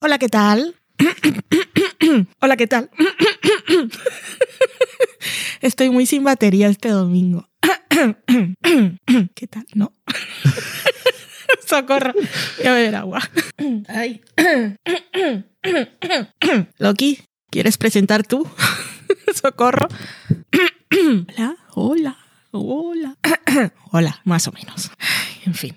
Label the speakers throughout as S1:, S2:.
S1: Hola, ¿qué tal? Hola, ¿qué tal? Estoy muy sin batería este domingo. ¿Qué tal? No. Socorro. Voy a beber agua. Ay. Loki, ¿quieres presentar tú? Socorro. Hola, hola, hola. Hola, más o menos. En fin.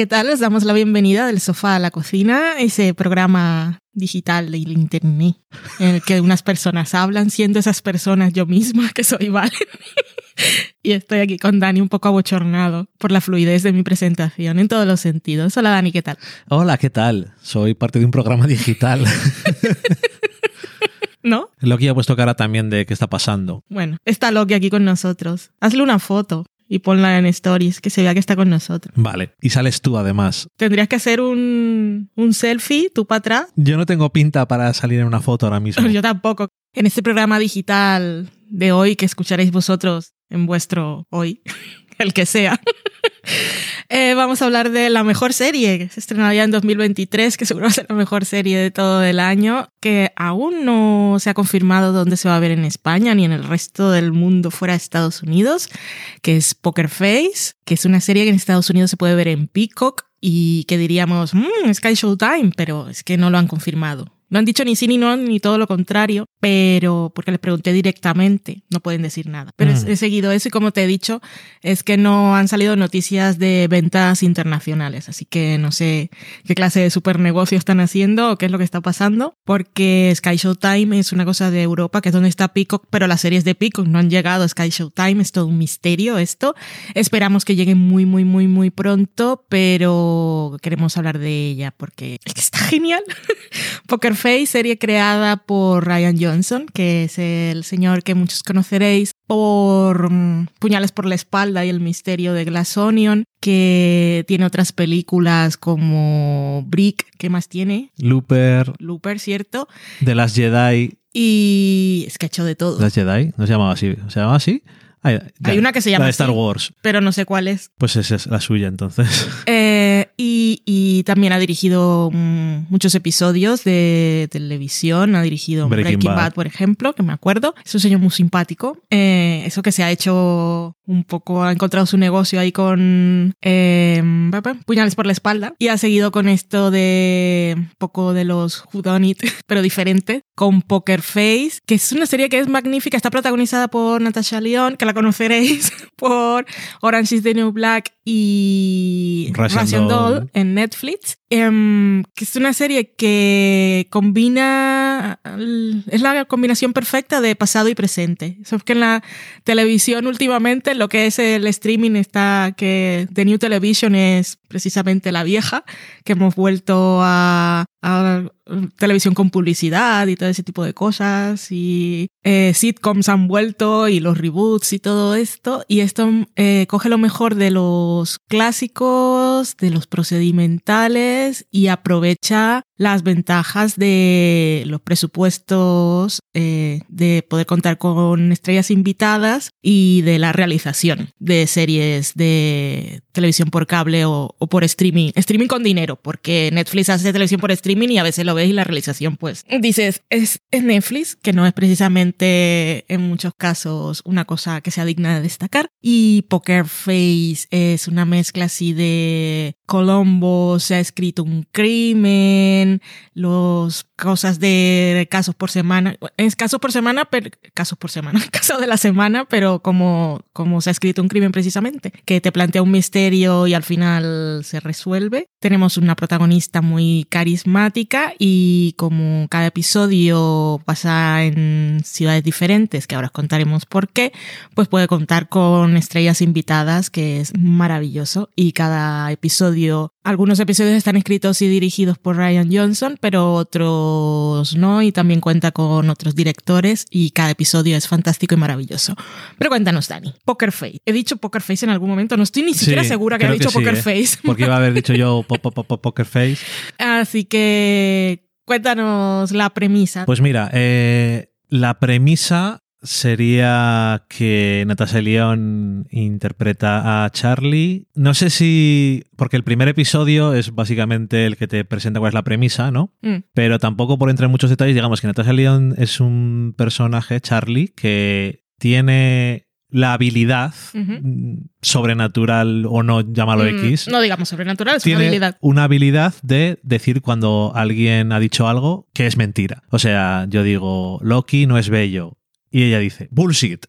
S1: ¿Qué tal? Les damos la bienvenida del sofá a la cocina, ese programa digital del internet en el que unas personas hablan, siendo esas personas yo misma, que soy Valen. y estoy aquí con Dani un poco abochornado por la fluidez de mi presentación en todos los sentidos. Hola, Dani, ¿qué tal?
S2: Hola, ¿qué tal? Soy parte de un programa digital.
S1: ¿No?
S2: Loki ha puesto cara también de qué está pasando.
S1: Bueno, está Loki aquí con nosotros. Hazle una foto y ponla en stories, que se vea que está con nosotros.
S2: Vale. Y sales tú además.
S1: Tendrías que hacer un, un selfie, tú para atrás.
S2: Yo no tengo pinta para salir en una foto ahora mismo.
S1: Yo tampoco. En este programa digital de hoy que escucharéis vosotros en vuestro hoy, el que sea. Eh, vamos a hablar de la mejor serie que se estrenaría en 2023, que seguro va a ser la mejor serie de todo el año, que aún no se ha confirmado dónde se va a ver en España ni en el resto del mundo fuera de Estados Unidos, que es Poker Face, que es una serie que en Estados Unidos se puede ver en Peacock y que diríamos, mmm, Sky Showtime, pero es que no lo han confirmado. No han dicho ni sí ni no, ni todo lo contrario, pero porque les pregunté directamente, no pueden decir nada. Pero
S2: Mm.
S1: he seguido eso y como te he dicho, es que no han salido noticias de ventas internacionales, así que no sé qué clase de super negocio están haciendo o qué es lo que está pasando, porque Sky Showtime es una cosa de Europa, que es donde está Peacock, pero las series de Peacock no han llegado a Sky Showtime, es todo un misterio esto. Esperamos que llegue muy, muy, muy, muy pronto, pero queremos hablar de ella porque es que está genial. Poker Face, serie creada por Ryan Johnson, que es el señor que muchos conoceréis por mm, Puñales por la espalda y el misterio de Glass Onion, que tiene otras películas como Brick, ¿qué más tiene?
S2: Looper,
S1: Looper, ¿cierto?
S2: de las Jedi.
S1: Y es que ha hecho de todo.
S2: ¿De las Jedi? ¿No se llamaba así? ¿Se llamaba así? Ya,
S1: Hay una que se llama
S2: La de Star
S1: así.
S2: Wars.
S1: Pero no sé cuál es.
S2: Pues esa es la suya entonces.
S1: Eh, y, también ha dirigido mm, muchos episodios de televisión. Ha dirigido
S2: Breaking
S1: Breaking, Bad.
S2: Bad.
S1: por ejemplo, que me acuerdo. Es un señor muy simpático. Eh, eso que se ha hecho un poco, ha encontrado su negocio ahí con eh, puñales por la espalda. Y ha seguido con esto de un poco de los Whodunit, pero diferente, con Poker Face, que es una serie que es magnífica. Está protagonizada por Natasha Lyonne, que la conoceréis por Orange is the New Black y
S2: Russian
S1: Russian Doll
S2: Doll.
S1: en Netflix, em, que es una serie que combina, es la combinación perfecta de pasado y presente. Eso es que en la televisión últimamente lo que es el streaming está que The New Television es precisamente la vieja, que hemos vuelto a, televisión con publicidad y todo ese tipo de cosas y eh, sitcoms han vuelto y los reboots y todo esto y esto eh, coge lo mejor de los clásicos, de los procedimentales y aprovecha las ventajas de los presupuestos, eh, de poder contar con estrellas invitadas y de la realización de series de televisión por cable o, o por streaming. Streaming con dinero, porque Netflix hace televisión por streaming y a veces lo ves y la realización, pues dices, es, es Netflix, que no es precisamente en muchos casos una cosa que sea digna de destacar. Y Poker Face es una mezcla así de Colombo se ha escrito un crimen, los cosas de casos por semana, es casos por semana, pero casos por semana, casos de la semana, pero como, como se ha escrito un crimen precisamente, que te plantea un misterio y al final se resuelve. Tenemos una protagonista muy carismática y como cada episodio pasa en ciudades diferentes, que ahora os contaremos por qué, pues puede contar con estrellas invitadas, que es maravilloso y cada episodio algunos episodios están escritos y dirigidos por Ryan Johnson, pero otros no, y también cuenta con otros directores, y cada episodio es fantástico y maravilloso. Pero cuéntanos, Dani, Poker Face. ¿He dicho Poker Face en algún momento? No estoy ni siquiera
S2: Sí,
S1: segura que he dicho
S2: sí,
S1: Poker
S2: ¿eh?
S1: Face.
S2: Porque iba a haber dicho yo po- po- po- po- Poker Face.
S1: Así que cuéntanos la premisa.
S2: Pues mira, eh, la premisa sería que Natasha León interpreta a Charlie. No sé si. Porque el primer episodio es básicamente el que te presenta cuál es la premisa, ¿no?
S1: Mm,
S2: Pero tampoco por entrar en muchos detalles, digamos que Natasha León es un personaje, Charlie, que tiene la habilidad mm, sobrenatural o no, llámalo
S1: mm,
S2: X.
S1: No digamos sobrenatural, es una
S2: tiene
S1: habilidad.
S2: una habilidad de decir cuando alguien ha dicho algo que es mentira. O sea, yo digo, Loki no es bello. Y ella dice, bullshit.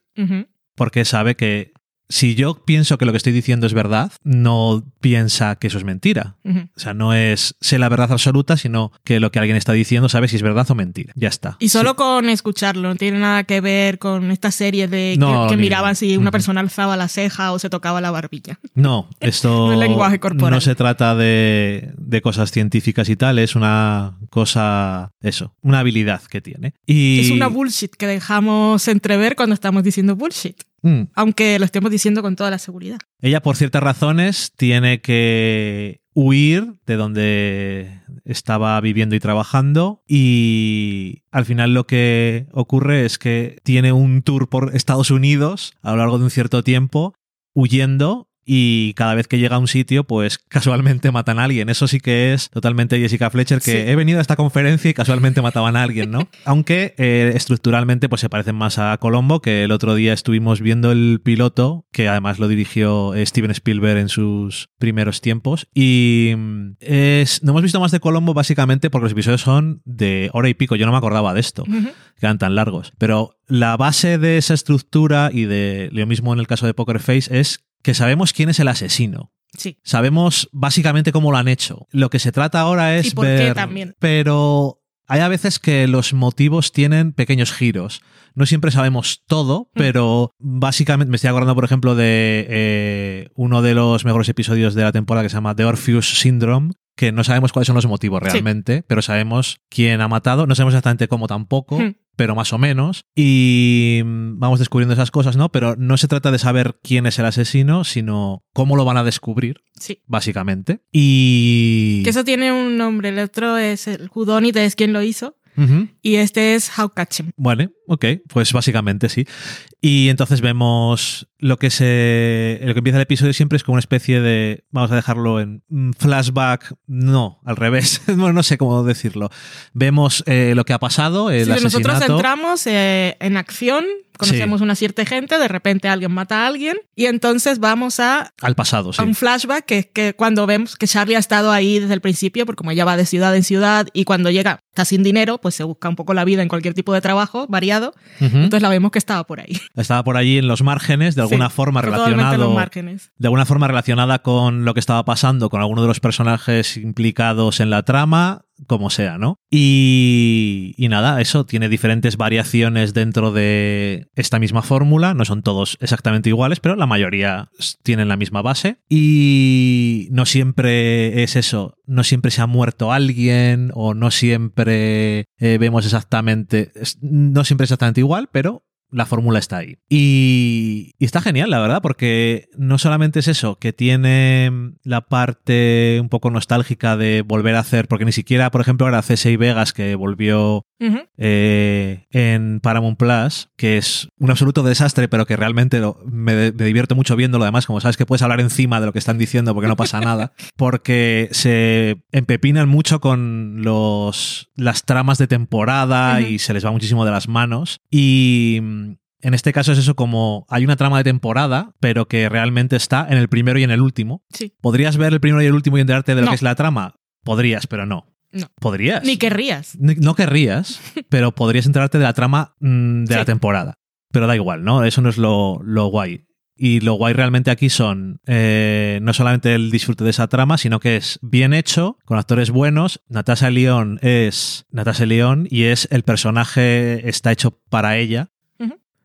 S2: Porque sabe que si yo pienso que lo que estoy diciendo es verdad, no piensa que eso es mentira. O sea, no es sé la verdad absoluta, sino que lo que alguien está diciendo sabe si es verdad o mentira. Ya está.
S1: Y solo con escucharlo, no tiene nada que ver con esta serie de que-
S2: No,
S1: que,
S2: ni-
S1: miraban si una persona alzaba la ceja o se tocaba la barbilla.
S2: No, esto
S1: No es lenguaje corporal.
S2: no se trata de, de cosas científicas y tal, es una cosa, eso, una habilidad que tiene. Y,
S1: Es una bullshit que dejamos entrever cuando estamos diciendo bullshit,
S2: Mm.
S1: aunque lo estemos diciendo con toda la seguridad.
S2: Ella, por ciertas razones, tiene que huir de donde estaba viviendo y trabajando y al final lo que ocurre es que tiene un tour por Estados Unidos a lo largo de un cierto tiempo huyendo y cada vez que llega a un sitio, pues casualmente matan a alguien. Eso sí que es totalmente Jessica Fletcher, que
S1: Sí.
S2: he venido a esta conferencia y casualmente mataban a alguien, ¿no? Aunque eh, estructuralmente pues se parecen más a Colombo, que el otro día estuvimos viendo el piloto, que además lo dirigió eh, Steven Spielberg en sus primeros tiempos. Y mm, es, no hemos visto más de Colombo básicamente porque los episodios son de hora y pico. Yo no me acordaba de esto
S1: Ujú.
S2: quedan tan largos. Pero la base de esa estructura y de lo mismo en el caso de Poker Face es que sabemos quién es el asesino.
S1: Sí.
S2: Sabemos básicamente cómo lo han hecho. Lo que se trata ahora es
S1: Y por qué
S2: ver.
S1: también.
S2: Pero hay a veces que los motivos tienen pequeños giros. No siempre sabemos todo,
S1: Mm.
S2: pero básicamente me estoy acordando, por ejemplo, de eh, uno de los mejores episodios de la temporada que se llama The Orpheus Syndrome, que no sabemos cuáles son los motivos
S1: Sí.
S2: realmente, pero sabemos quién ha matado, no sabemos exactamente cómo tampoco,
S1: Hmm.
S2: Pero más o menos, y mm, vamos descubriendo esas cosas, ¿no? Pero no se trata de saber quién es el asesino, sino cómo lo van a descubrir,
S1: Sí.
S2: básicamente. Y...
S1: Que eso tiene un nombre. El otro es el Whodunit, es quien lo hizo. Y este es How Catch Him.
S2: Bueno, ok, pues básicamente sí. Y entonces vemos lo que se. Lo que empieza el episodio siempre es como una especie de. Vamos a dejarlo en flashback. No, al revés. bueno, no sé cómo decirlo. Vemos eh, lo que ha pasado, el
S1: Sí, nosotros entramos eh, en acción, conocemos una cierta gente, de repente alguien mata a alguien y entonces vamos a,
S2: Al pasado, sí.
S1: a un flashback que es que cuando vemos que Charlie ha estado ahí desde el principio, porque como ella va de ciudad en ciudad y cuando llega está sin dinero, pues se busca un poco la vida en cualquier tipo de trabajo variado, entonces la vemos que estaba por ahí.
S2: Estaba por allí en los márgenes, de alguna
S1: Sí,
S2: forma
S1: en
S2: relacionado.
S1: los márgenes.
S2: de alguna forma relacionada con lo que estaba pasando, con alguno de los personajes implicados en la trama, como sea, ¿no? Y, y nada, eso tiene diferentes variaciones dentro de esta misma fórmula, no son todos exactamente iguales, pero la mayoría tienen la misma base. Y no siempre es eso, no siempre se ha muerto alguien o no siempre eh, vemos exactamente, no siempre es exactamente igual, pero la fórmula está ahí. Y, y está genial, la verdad, porque no solamente es eso, que tiene la parte un poco nostálgica de volver a hacer, porque ni siquiera, por ejemplo, era C6 Vegas que volvió eh, en Paramount Plus, que es un absoluto desastre, pero que realmente lo- me, me divierto mucho viéndolo. Además, como sabes que puedes hablar encima de lo que están diciendo porque no pasa nada, porque se empepinan mucho con los, las tramas de temporada y se les va muchísimo de las manos. Y. En este caso es eso como hay una trama de temporada, pero que realmente está en el primero y en el último.
S1: Sí.
S2: ¿Podrías ver el primero y el último y enterarte de lo
S1: No.
S2: que es la trama? Podrías, pero no.
S1: No.
S2: ¿Podrías?
S1: Ni querrías.
S2: Ni- No querrías, pero podrías enterarte de la trama mm, de la temporada. Pero da igual, ¿no? Eso no es lo, lo guay. Y lo guay realmente aquí son eh, no solamente el disfrute de esa trama, sino que es bien hecho, con actores buenos. Natasha León es Natasha León y es el personaje está hecho para ella.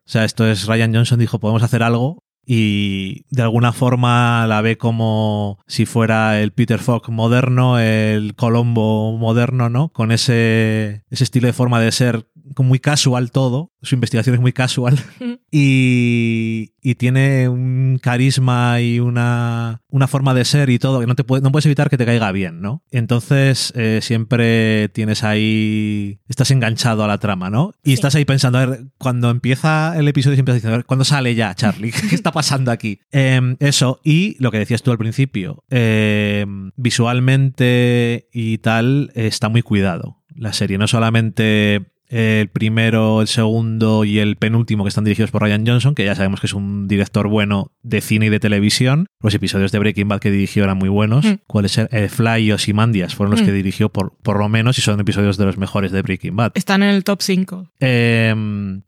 S2: O sea, esto es Ryan Johnson dijo, podemos hacer algo y de alguna forma la ve como si fuera el Peter Falk moderno, el Colombo moderno, ¿no? Con ese, ese estilo de forma de ser muy casual todo. Su investigación es muy casual y, y tiene un carisma y una, una forma de ser y todo que no, te puede- no puedes evitar que te caiga bien, ¿no? Entonces eh, siempre tienes ahí, estás enganchado a la trama, ¿no? Y
S1: Sí.
S2: estás ahí pensando, a ver, cuando empieza el episodio siempre estás diciendo, a ver, ¿cuándo sale ya, Charlie? ¿Qué está pasando aquí? Em, eso, y lo que decías tú al principio, em, visualmente y tal, está muy cuidado la serie, no solamente el primero, el segundo y el penúltimo que están dirigidos por Ryan Johnson, que ya sabemos que es un director bueno de cine y de televisión. Los episodios de Breaking Bad que dirigió eran muy buenos.
S1: Mm.
S2: ¿Cuáles eran? Eh, Fly y Ozymandias fueron los
S1: Mm.
S2: que dirigió por, por lo menos y son episodios de los mejores de Breaking Bad.
S1: Están en el top 5.
S2: Eh,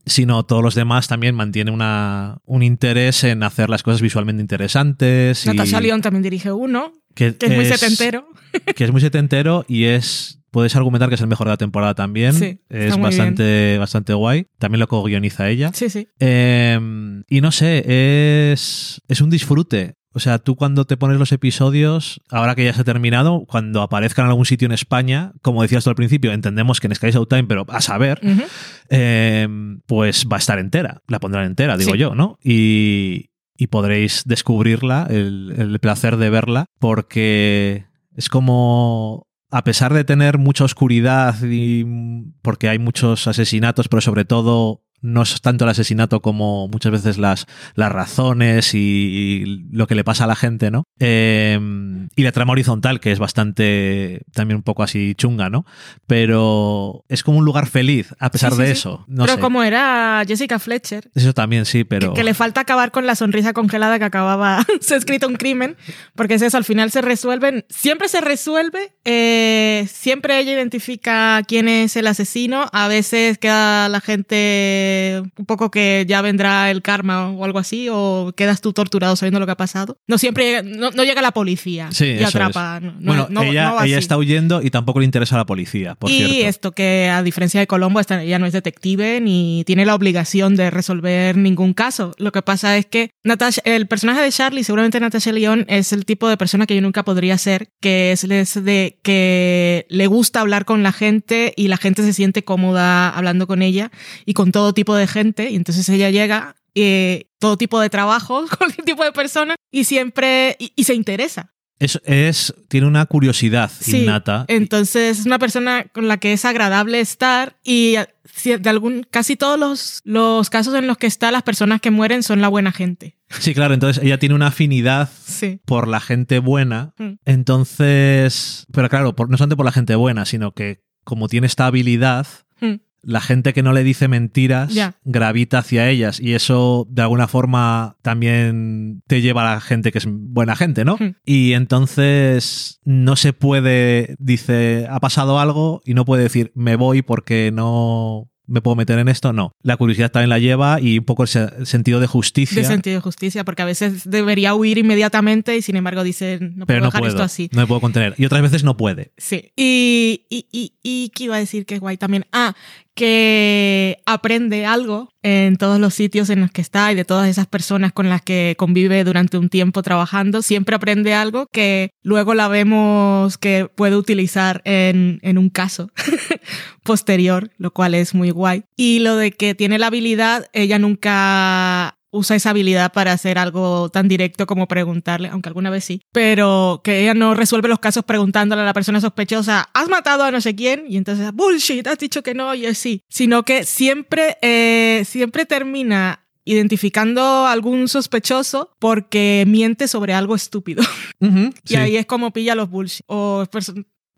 S2: sino todos los demás también mantienen una, un interés en hacer las cosas visualmente interesantes. y
S1: Natasha León también dirige uno,
S2: que,
S1: que es muy setentero.
S2: que es muy setentero y es. Puedes argumentar que es el mejor de la temporada también.
S1: Sí,
S2: es bastante, bastante guay. También lo co-guioniza ella.
S1: Sí, sí.
S2: Eh, y no sé, es, es un disfrute. O sea, tú cuando te pones los episodios, ahora que ya se ha terminado, cuando aparezcan en algún sitio en España, como decías tú al principio, entendemos que en Sky Showtime, pero a saber, eh, pues va a estar entera. La pondrán entera, digo
S1: Sí.
S2: yo, ¿no? Y, y podréis descubrirla, el, el placer de verla, porque es como. A pesar de tener mucha oscuridad y porque hay muchos asesinatos, pero sobre todo no es tanto el asesinato como muchas veces las, las razones y, y lo que le pasa a la gente, ¿no? Eh, y la trama horizontal, que es bastante también un poco así chunga, ¿no? Pero es como un lugar feliz, a pesar
S1: Sí, sí,
S2: de
S1: sí.
S2: eso. No
S1: pero
S2: sé.
S1: como era Jessica Fletcher,
S2: Eso también sí, pero.
S1: que, que le falta acabar con la sonrisa congelada que acababa, se ha escrito un crimen, porque es eso, al final se resuelven, siempre se resuelve, eh, siempre ella identifica quién es el asesino, a veces queda la gente un poco que ya vendrá el karma o algo así, o quedas tú torturado sabiendo lo que ha pasado. No siempre llega, no, no llega la policía
S2: Sí,
S1: y atrapa.
S2: es.
S1: no- no-
S2: bueno,
S1: no-
S2: ella, está huyendo y tampoco le interesa a la policía, por
S1: y
S2: cierto.
S1: esto que a diferencia de Colombo, ella no es detective ni tiene la obligación de resolver ningún caso. Lo que pasa es que Natasha, el personaje de Charlie, seguramente Natasha León, es el tipo de persona que yo nunca podría ser, que es es de que le gusta hablar con la gente y la gente se siente cómoda hablando con ella y con todo tipo de gente. Y entonces ella llega eh, todo tipo de trabajo, cualquier tipo de persona y siempre y- y se interesa.
S2: Es, es- tiene una curiosidad
S1: Sí,
S2: innata.
S1: Entonces es una persona con la que es agradable estar y si- de algún casi todos los, los casos en los que está las personas que mueren son la buena gente.
S2: Sí, claro, entonces ella tiene una afinidad
S1: Sí.
S2: por la gente buena.
S1: Mm.
S2: Entonces, pero claro, por- no solamente por la gente buena, sino que como tiene esta habilidad,
S1: Mm.
S2: La gente que no le dice mentiras gravita hacia ellas y eso de alguna forma también te lleva a la gente que es buena gente, ¿no?
S1: Mm.
S2: Y entonces no se puede, dice, ha pasado algo y no puede decir, me voy porque no me puedo meter en esto, no. La curiosidad también la lleva y un poco el sentido de justicia.
S1: De sentido de justicia, porque a veces debería huir inmediatamente y sin embargo dicen, no puedo
S2: pero no
S1: dejar
S2: puedo,
S1: esto así.
S2: no me puedo contener. Y otras veces no puede.
S1: Sí. Y, y, y, y ¿qué iba a decir que es guay también? Ah, que aprende algo en todos los sitios en los que está y de todas esas personas con las que convive durante un tiempo trabajando. Siempre aprende algo que luego la vemos que puede utilizar en, en un caso posterior, lo cual es muy guay. Y lo de que tiene la habilidad, ella nunca usa esa habilidad para hacer algo tan directo como preguntarle, aunque alguna vez sí, pero que ella no resuelve los casos preguntándole a la persona sospechosa, ¿has matado a no sé quién? Y entonces, bullshit, has dicho que no, y es sí, sino que siempre, eh, siempre termina identificando a algún sospechoso porque miente sobre algo estúpido. Y
S2: sí.
S1: ahí es como pilla los bullshit. O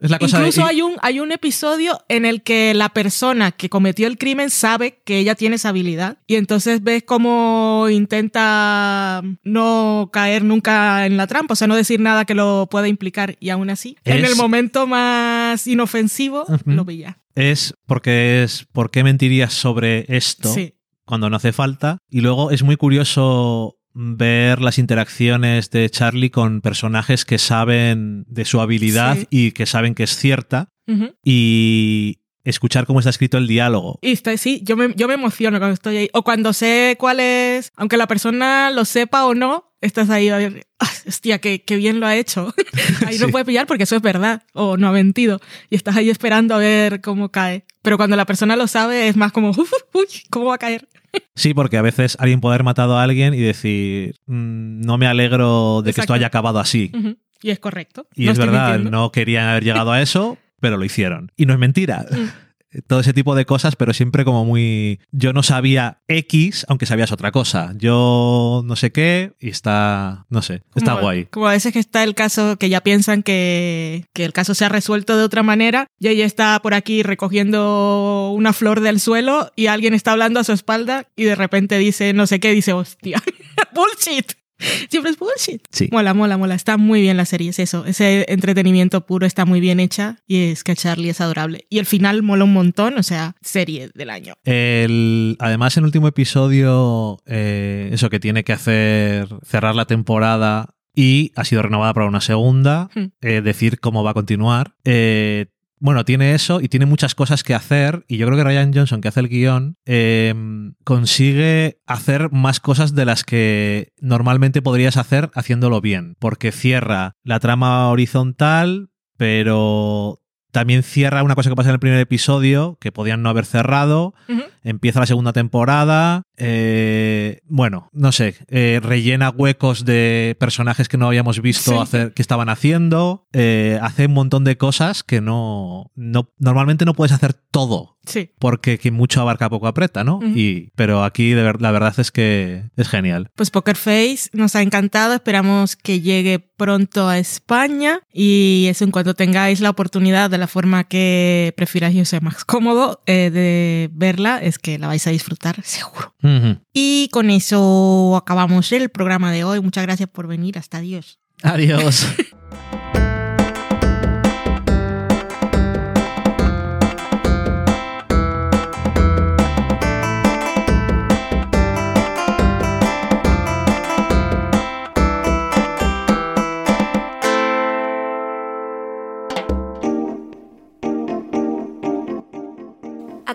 S2: Es la cosa de-
S1: Incluso hay un, hay un episodio en el que la persona que cometió el crimen sabe que ella tiene esa habilidad. Y entonces ves cómo intenta no caer nunca en la trampa, o sea, no decir nada que lo pueda implicar. Y aún así, en el momento más inofensivo, lo veía.
S2: es porque es ¿por qué mentirías sobre esto
S1: Sí.
S2: cuando no hace falta? Y luego es muy curioso ver las interacciones de Charlie con personajes que saben de su habilidad
S1: Sí.
S2: y que saben que es cierta y escuchar cómo está escrito el diálogo.
S1: Y está, sí, yo me, yo me emociono cuando estoy ahí. O cuando sé cuál es, aunque la persona lo sepa o no, estás ahí a ver, "Ah, hostia, qué, qué bien lo ha hecho. ahí no
S2: Sí.
S1: puede pillar porque eso es verdad o no ha mentido. Y estás ahí esperando a ver cómo cae. Pero cuando la persona lo sabe es más como, "Uf, uy, ¿cómo va a caer?
S2: Sí, porque a veces alguien puede haber matado a alguien y decir, "Mm, no me alegro de que esto
S1: Exacto.
S2: haya acabado así.
S1: Ujú. Y es correcto.
S2: Y
S1: No
S2: es
S1: estoy
S2: verdad,
S1: mintiendo.
S2: no querían haber llegado a eso, pero lo hicieron. Y no es mentira.
S1: Mm.
S2: Todo ese tipo de cosas, pero siempre como muy... Yo no sabía X, aunque sabías otra cosa. Yo no sé qué y está... No sé, está
S1: Como-
S2: guay.
S1: Como a veces que está el caso que ya piensan que, que el caso se ha resuelto de otra manera y ella está por aquí recogiendo una flor del suelo y alguien está hablando a su espalda y de repente dice no sé qué, dice hostia, bullshit. Siempre es bullshit.
S2: Sí.
S1: Mola, mola, mola. Está muy bien la serie, es eso. Ese entretenimiento puro está muy bien hecha y es que Charlie es adorable. Y el final mola un montón, o sea, serie del año.
S2: El, además, en el último episodio, eh, eso que tiene que hacer, cerrar la temporada y ha sido renovada para una segunda,
S1: Hmm.
S2: eh, decir cómo va a continuar. Eh, bueno, tiene eso y tiene muchas cosas que hacer y yo creo que Ryan Johnson, que hace el guion, eh, consigue hacer más cosas de las que normalmente podrías hacer haciéndolo bien, porque cierra la trama horizontal, pero también cierra una cosa que pasa en el primer episodio, que podían no haber cerrado, empieza la segunda temporada, eh, bueno, no sé, eh, rellena huecos de personajes que no habíamos visto
S1: Sí.
S2: hacer, que estaban haciendo, eh, hace un montón de cosas que no, no, normalmente no puedes hacer todo.
S1: Sí.
S2: Porque quien mucho abarca poco aprieta, ¿no? Y, pero aquí de ver- la verdad es que es genial.
S1: Pues Poker Face nos ha encantado, esperamos que llegue pronto a España y eso en cuanto tengáis la oportunidad de la forma que prefiráis y os sea más cómodo eh, de verla, es que la vais a disfrutar seguro. Y con eso acabamos el programa de hoy. Muchas gracias por venir. Hasta adiós.
S2: Adiós.